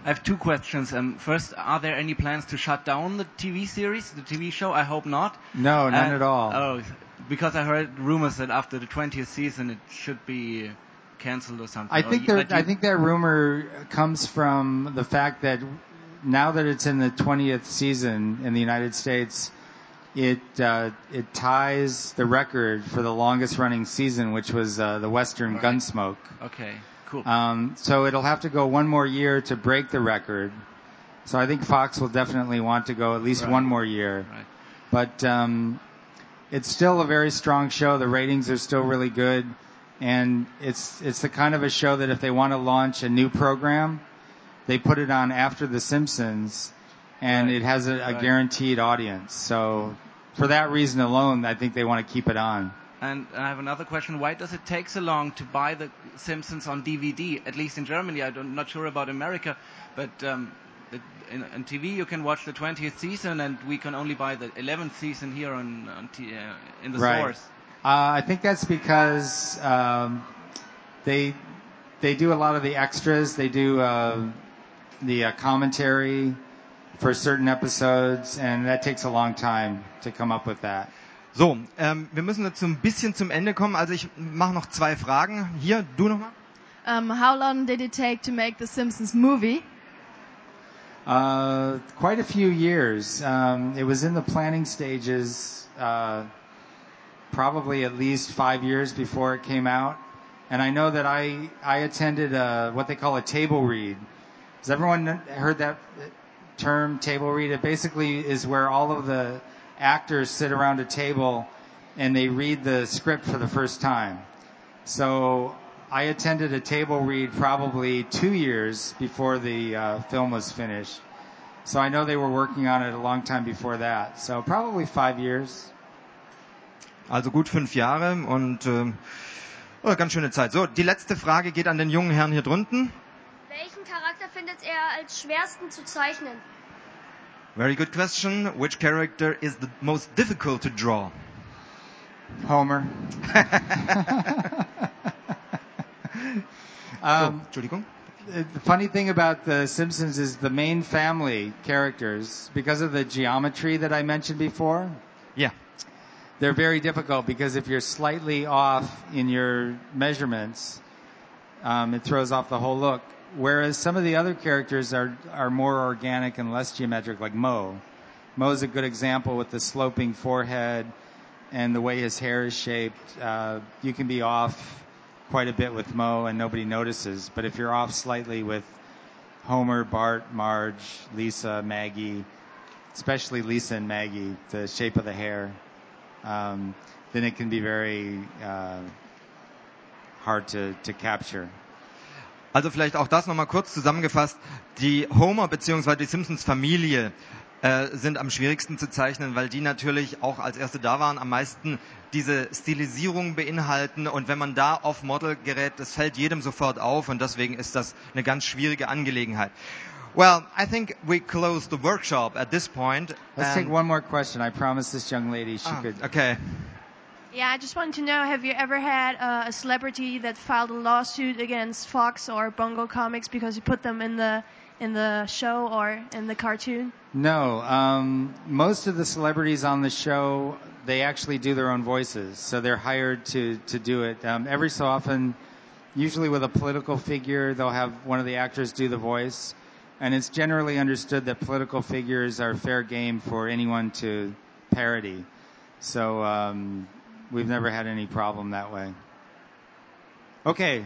I have two questions. Um, first, are there any plans to shut down the TV series, the TV show? I hope not. No, none Uh, at all. Oh, because I heard rumors that after the 20th season it should be cancelled or something. I think you- that but you- I think that rumor comes from the fact that now that it's in the 20th season in the United States, it uh, it ties the record for the longest running season, which was uh, the Western Right. Gunsmoke. Okay, cool. Um, so it'll have to go one more year to break the record. So I think Fox will definitely want to go at least Right. one more year. right. But um, it's still a very strong show. The ratings are still really good. And it's, it's the kind of a show that if they want to launch a new program, they put it on after The Simpsons and Right. it has a, a Right. guaranteed audience. So for that reason alone, I think they want to keep it on. And I have another question. Why does it take so long to buy The Simpsons on DVD? At least in Germany, I'm not sure about America, but um, the, in, on TV you can watch the 20th season, and we can only buy the 11th season here on, on t- uh, in the Right. stores. Uh, I think that's because um, they they do a lot of the extras. They do uh, the uh, commentary for certain episodes, and that takes a long time to come up with that. So, ähm, wir müssen jetzt so ein bisschen zum Ende kommen. Also ich mache noch zwei Fragen. Hier, du nochmal. Um, how long did it take to make the Simpsons movie? Uh, quite a few years. Um, it was in the planning stages, uh, probably at least five years before it came out. And I know that I I attended a, what they call a table read. Has everyone heard that term, table read? It basically is where all of the actors sit around a table and they read the script for the first time. So I attended a table read probably two years before the uh, film was finished. So I know they were working on it a long time before that. So probably five years. Also gut fünf Jahre und oh, ganz schöne Zeit. So, die letzte Frage geht an den jungen Herrn hier drunten. Welchen Charakter findet er als schwersten zu zeichnen? Very good question. Which character is the most difficult to draw? Homer. So, um, Entschuldigung. the funny thing about The Simpsons is the main family characters, because of the geometry that I mentioned before. They're very difficult because if you're slightly off in your measurements, um, it throws off the whole look. Whereas some of the other characters are are more organic and less geometric, like Mo. Mo's a good example with the sloping forehead and the way his hair is shaped. Uh, you can be off quite a bit with Mo and nobody notices, but if you're off slightly with Homer, Bart, Marge, Lisa, Maggie, especially Lisa and Maggie, the shape of the hair, um, then it can be very uh, hard to, to capture. Also vielleicht auch das nochmal kurz zusammengefasst. Die Homer bzw. die Simpsons Familie äh, sind am schwierigsten zu zeichnen, weil die natürlich auch als erste da waren, am meisten diese Stilisierung beinhalten und wenn man da auf Model gerät, das fällt jedem sofort auf und deswegen ist das eine ganz schwierige Angelegenheit. Well, I think we close the workshop at this point. Let's take one more question. I promised this young lady she Ah, could. okay. Yeah, I just wanted to know, have you ever had uh, a celebrity that filed a lawsuit against Fox or Bungo Comics because you put them in the in the show or in the cartoon? No, um, most of the celebrities on the show they actually do their own voices, so they're hired to to do it. Um, every so often, usually with a political figure, they'll have one of the actors do the voice, and it's generally understood that political figures are fair game for anyone to parody. So um, we've never had any problem that way. Okay,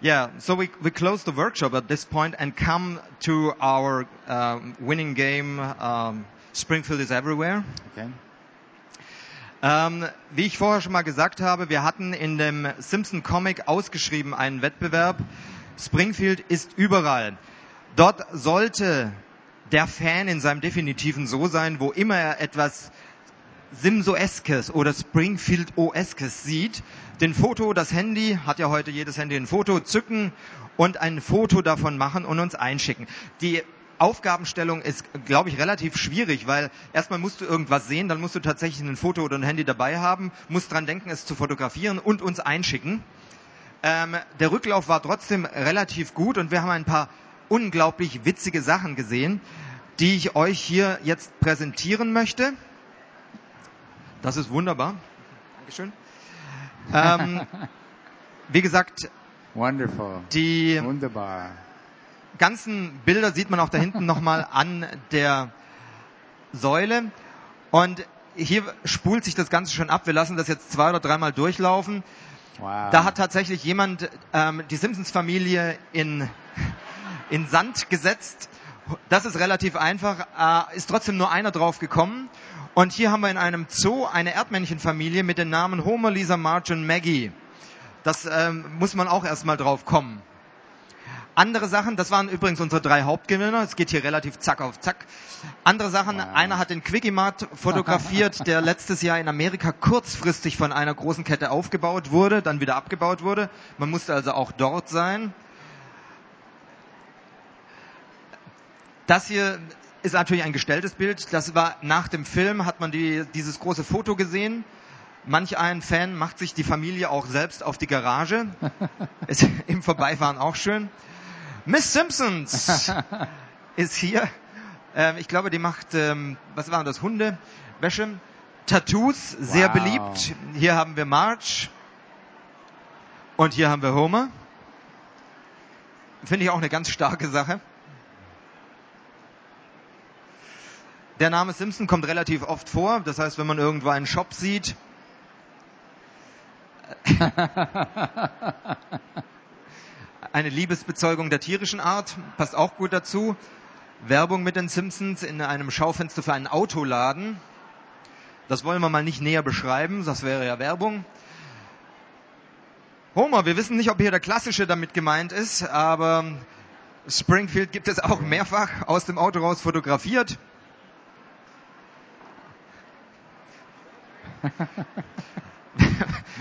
Yeah, so we, we close the workshop at this point and come to our um, winning game, um, Springfield is Everywhere. okay. Ähm, wie ich vorher schon mal gesagt habe, wir hatten in dem Simpson Comic ausgeschrieben einen Wettbewerb. Springfield ist überall. Dort sollte der Fan in seinem definitiven So sein, wo immer er etwas Simso-eskes oder Springfield-O-eskes sieht, den Foto, das Handy, hat ja heute jedes Handy ein Foto, zücken und ein Foto davon machen und uns einschicken. Die Aufgabenstellung ist, glaube ich, relativ schwierig, weil erstmal musst du irgendwas sehen, dann musst du tatsächlich ein Foto oder ein Handy dabei haben, musst dran denken, es zu fotografieren und uns einschicken. Ähm, der Rücklauf war trotzdem relativ gut und wir haben ein paar unglaublich witzige Sachen gesehen, die ich euch hier jetzt präsentieren möchte. Das ist wunderbar. Dankeschön. Ähm, wie gesagt, Wonderful. die Wunderbar. ganzen Bilder sieht man auch da hinten nochmal an der Säule. Und hier spult sich das Ganze schon ab. Wir lassen das jetzt zwei oder dreimal durchlaufen. Wow. Da hat tatsächlich jemand ähm, die Simpsons-Familie in, in Sand gesetzt. Das ist relativ einfach, äh, ist trotzdem nur einer drauf gekommen. Und hier haben wir in einem Zoo eine Erdmännchenfamilie mit den Namen Homer, Lisa, Marge und Maggie. Das ähm, muss man auch erstmal drauf kommen. Andere Sachen, das waren übrigens unsere drei Hauptgewinner. Es geht hier relativ zack auf zack. Andere Sachen, einer hat den Quickie-Mart fotografiert, der letztes Jahr in Amerika kurzfristig von einer großen Kette aufgebaut wurde, dann wieder abgebaut wurde. Man musste also auch dort sein. Das hier ist natürlich ein gestelltes Bild. Das war nach dem Film, hat man die, dieses große Foto gesehen. Manch ein Fan macht sich die Familie auch selbst auf die Garage. ist im Vorbeifahren auch schön. Miss Simpsons ist hier. Ähm, ich glaube, die macht, ähm, was waren das, Hunde, Wäsche, Tattoos, sehr Wow. beliebt. Hier haben wir Marge und hier haben wir Homer. Finde ich auch eine ganz starke Sache. Der Name Simpson kommt relativ oft vor. Das heißt, wenn man irgendwo einen Shop sieht, eine Liebesbezeugung der tierischen Art, passt auch gut dazu. Werbung mit den Simpsons in einem Schaufenster für einen Autoladen. Das wollen wir mal nicht näher beschreiben, das wäre ja Werbung. Homer, wir wissen nicht, ob hier der klassische damit gemeint ist, aber Springfield gibt es auch mehrfach aus dem Auto raus fotografiert.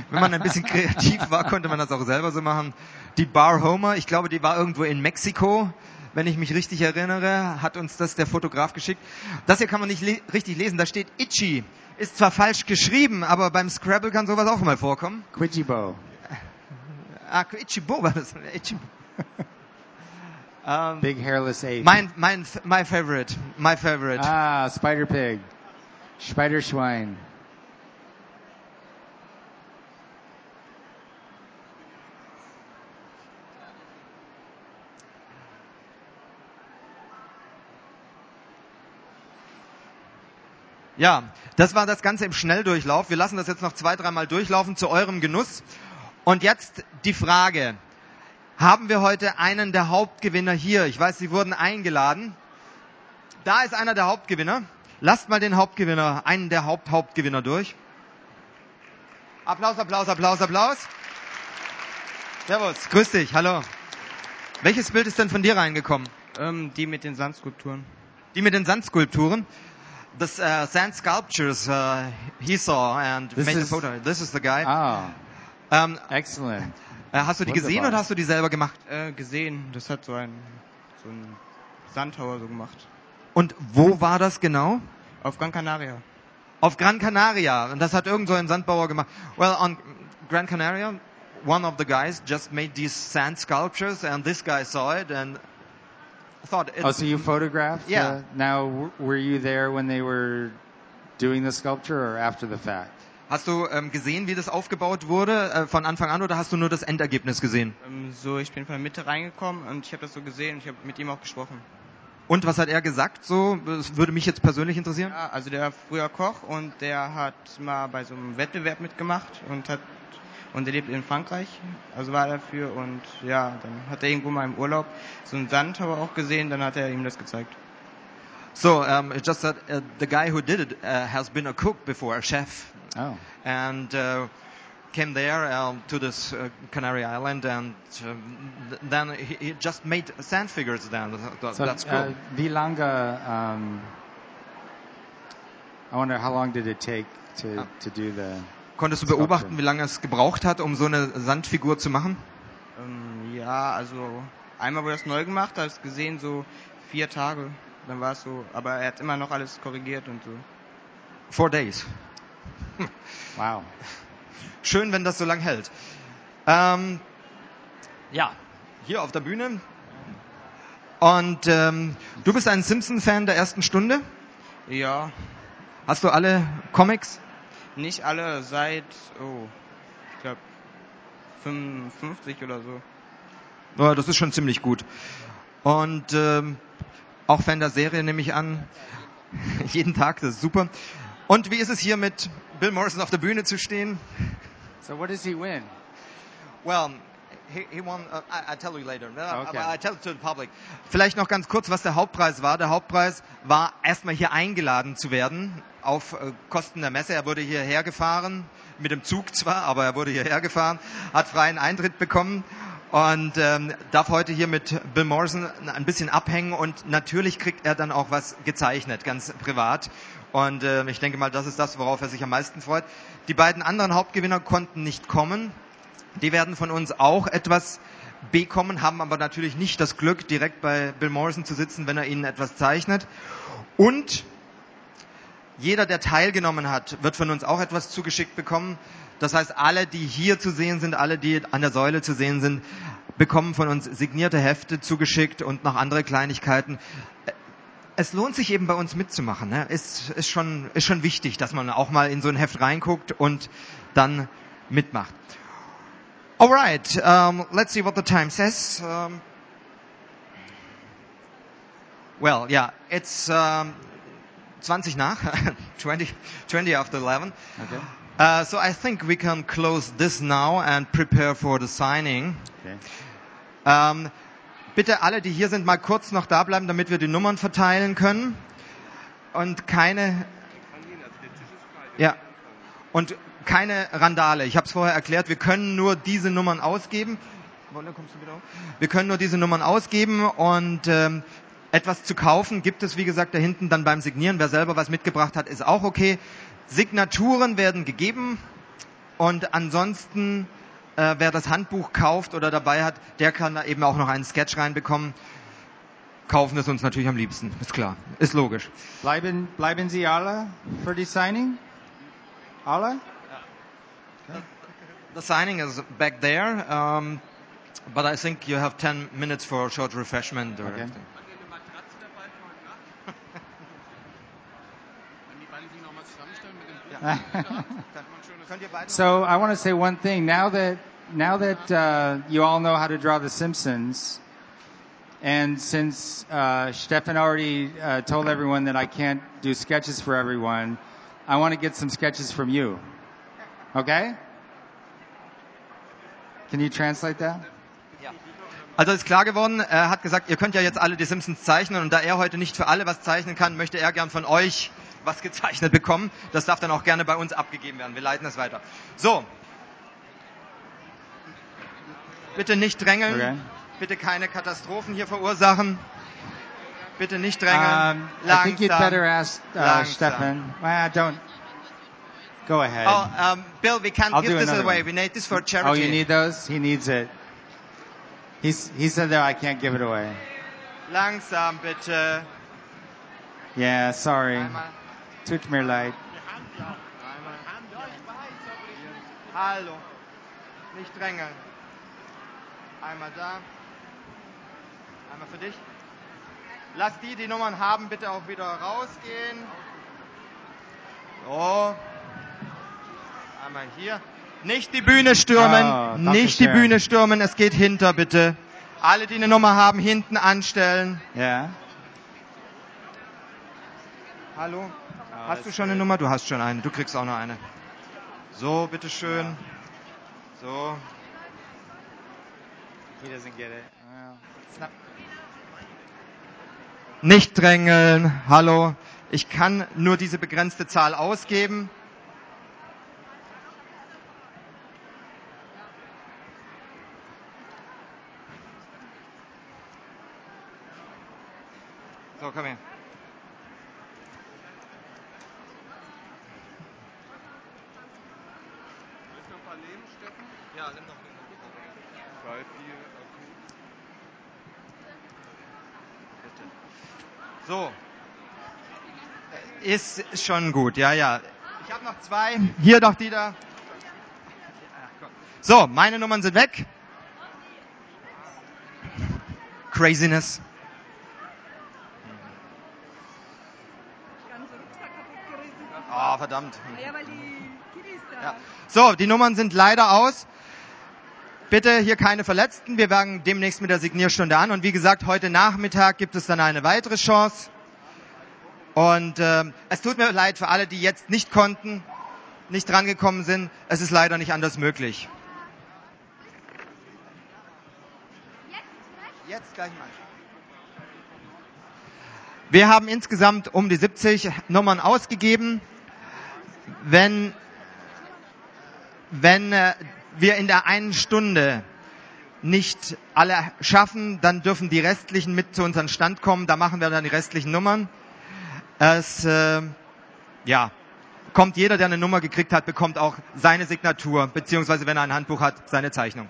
Wenn man ein bisschen kreativ war, konnte man das auch selber so machen. Die Bar Homer, ich glaube, die war irgendwo in Mexiko, wenn ich mich richtig erinnere, hat uns das der Fotograf geschickt. Das hier kann man nicht le richtig lesen, da steht Itchy. Ist zwar falsch geschrieben, aber beim Scrabble kann sowas auch mal vorkommen. Quidjibo. Ah, Itchibo war das. Itchibo. Ähm, Big hairless ape. mein, mein, my favorite, my favorite. Ah, Spider Pig. Spider Schwein. Ja, das war das Ganze im Schnelldurchlauf. Wir lassen das jetzt noch zwei, dreimal durchlaufen zu eurem Genuss. Und jetzt die Frage. Haben wir heute einen der Hauptgewinner hier? Ich weiß, Sie wurden eingeladen. Da ist einer der Hauptgewinner. Lasst mal den Hauptgewinner, einen der Haupt-Hauptgewinner durch. Applaus, Applaus, Applaus, Applaus. Servus, grüß dich, hallo. Welches Bild ist denn von dir reingekommen? Ähm, die mit den Sandskulpturen. Die mit den Sandskulpturen. The uh, sand sculptures uh, he saw and This made is- a photo. This is the guy. Ah, Ähm, excellent. äh, hast du die gesehen Wunderbar. oder hast du die selber gemacht? Äh, gesehen, das hat so ein, so ein Sandtower so gemacht. Und wo war das genau? Auf Gran Canaria. Auf Gran Canaria. Und das hat irgend so ein Sandbauer gemacht. Well, on Gran Canaria, one of the guys just made these sand sculptures and this guy saw it and thought it, Oh, so you photographed? Yeah. uh, now, w- were you there when they were doing the sculpture or after the fact? Hast du ähm, gesehen, wie das aufgebaut wurde äh, von Anfang an oder hast du nur das Endergebnis gesehen? Ähm, so, ich bin von der Mitte reingekommen und ich habe das so gesehen und ich habe mit ihm auch gesprochen. Und was hat er gesagt? So, das würde mich jetzt persönlich interessieren. Ja, also der war früher Koch und der hat mal bei so einem Wettbewerb mitgemacht und hat und er lebt in Frankreich, also war er dafür und ja, dann hat er irgendwo mal im Urlaub so einen Sandtower auch gesehen, dann hat er ihm das gezeigt. So, um, it's just that uh, the guy who did it uh, has been a cook before, a chef, Oh, and uh, came there um, to this uh, Canary Island, and um, th- then he, he just made sand figures. Then That- so that's cool. uh, Vilanga. Um, I wonder how long did it take to Ah. to do the? Konntest du beobachten, wie lange es gebraucht hat, um so eine Sandfigur zu machen? Ähm, ja, also einmal wurde das neu gemacht, da habe ich gesehen, so vier Tage. Dann war es so, aber er hat immer noch alles korrigiert und so. Four days. Wow. Schön, wenn das so lang hält. Ähm, ja, hier auf der Bühne. Und ähm, du bist ein Simpson-Fan der ersten Stunde? Ja, Hast du alle Comics? Nicht alle seit, oh, ich glaube 55 oder so. Ja, das ist schon ziemlich gut. Und ähm, auch Fan der Serie nehme ich an. Jeden Tag, das ist super. Und wie ist es hier mit Bill Morrison auf der Bühne zu stehen? So what does he win? Well, He, won, uh, I, I tell you later. Okay. I tell it to the public. Vielleicht noch ganz kurz, was der Hauptpreis war. Der Hauptpreis war erstmal hier eingeladen zu werden auf äh, Kosten der Messe. Er wurde hierher gefahren, mit dem Zug zwar, aber er wurde hierher gefahren, hat freien Eintritt bekommen und ähm, darf heute hier mit Bill Morrison ein bisschen abhängen und natürlich kriegt er dann auch was gezeichnet, ganz privat. Und äh, ich denke mal, das ist das, worauf er sich am meisten freut. Die beiden anderen Hauptgewinner konnten nicht kommen. Die werden von uns auch etwas bekommen, haben aber natürlich nicht das Glück, direkt bei Bill Morrison zu sitzen, wenn er ihnen etwas zeichnet. Und jeder, der teilgenommen hat, wird von uns auch etwas zugeschickt bekommen. Das heißt, alle, die hier zu sehen sind, alle, die an der Säule zu sehen sind, bekommen von uns signierte Hefte zugeschickt und noch andere Kleinigkeiten. Es lohnt sich eben bei uns mitzumachen. Ne? Ist, ist, schon, ist schon wichtig, dass man auch mal in so ein Heft reinguckt und dann mitmacht. Alright, um, let's see what the time says. Um, well, yeah, it's um, 20 nach, 20, 20 after 11. Okay. Uh, so I think we can close this now and prepare for the signing. Okay. Bitte alle, die hier sind, mal kurz noch da bleiben, damit wir die Nummern verteilen können. Und keine. Ja. Und keine Randale. Ich habe es vorher erklärt, wir können nur diese Nummern ausgeben. Wir können nur diese Nummern ausgeben und ähm, etwas zu kaufen gibt es, wie gesagt, da hinten dann beim Signieren. Wer selber was mitgebracht hat, ist auch okay. Signaturen werden gegeben und ansonsten, äh, wer das Handbuch kauft oder dabei hat, der kann da eben auch noch einen Sketch reinbekommen. Kaufen ist uns natürlich am liebsten, ist klar, ist logisch. Bleiben, bleiben Sie alle für die Signing? Alle? The signing is back there, um, but I think you have 10 minutes for a short refreshment or Okay. anything. Könnt ihr beide So I want to say one thing. Now that now that uh, you all know how to draw The Simpsons, and since uh, Stefan already uh, told everyone that I can't do sketches for everyone, I want to get some sketches from you. Okay? Can you translate that? Also ist klar geworden, er hat gesagt, ihr könnt ja jetzt alle die Simpsons zeichnen und da er heute nicht für alle was zeichnen kann, möchte er gern von euch was gezeichnet bekommen. Das darf dann auch gerne bei uns abgegeben werden. Wir leiten es weiter. So. Bitte nicht drängeln. Okay. Bitte keine Katastrophen hier verursachen. Bitte nicht drängeln. Um, I think you'd Langsam. better ask uh, Langsam. Stefan. Well, don't. Go ahead. Oh, um, Bill, we can't I'll give this away. one. We need this for charity. Oh, you need those? He needs it. He's, he said that I can't give it away. Langsam bitte. Yeah, sorry. Einmal. Tut mir leid. Hallo. Nicht drängeln. Einmal da. Einmal für dich. Lass die, die Nummern haben, bitte auch wieder rausgehen. So. Einmal hier. Nicht die Bühne stürmen. Danke nicht die. Bühne stürmen. Es geht hinter, bitte. Alle, die eine Nummer haben, hinten anstellen. Yeah. Hallo? Oh, Hast du schon eine good. Nummer? Du hast schon eine. Du kriegst auch noch eine. So, bitteschön. So. He doesn't get it. Well. Nicht drängeln. Hallo. Ich kann nur diese begrenzte Zahl ausgeben. So, komm her. Ja, nimm noch. Zwei, vier, okay. So. Ist schon gut, ja, ja. Ich habe noch zwei. Hier noch die da. So, meine Nummern sind weg. Craziness. Oh, verdammt. Ja. So, die Nummern sind leider aus. Bitte hier keine Verletzten. Wir fangen demnächst mit der Signierstunde an. Und wie gesagt, heute Nachmittag gibt es dann eine weitere Chance. Und ähm, es tut mir leid für alle, die jetzt nicht konnten, nicht drangekommen sind. Es ist leider nicht anders möglich. Jetzt gleich mal. Wir haben insgesamt um die 70 Nummern ausgegeben. Wenn, wenn äh, wir in der einen Stunde nicht alle schaffen, dann dürfen die restlichen mit zu unserem Stand kommen. Da machen wir dann die restlichen Nummern. Es, äh, ja, kommt jeder, der eine Nummer gekriegt hat, bekommt auch seine Signatur, beziehungsweise wenn er ein Handbuch hat, seine Zeichnung.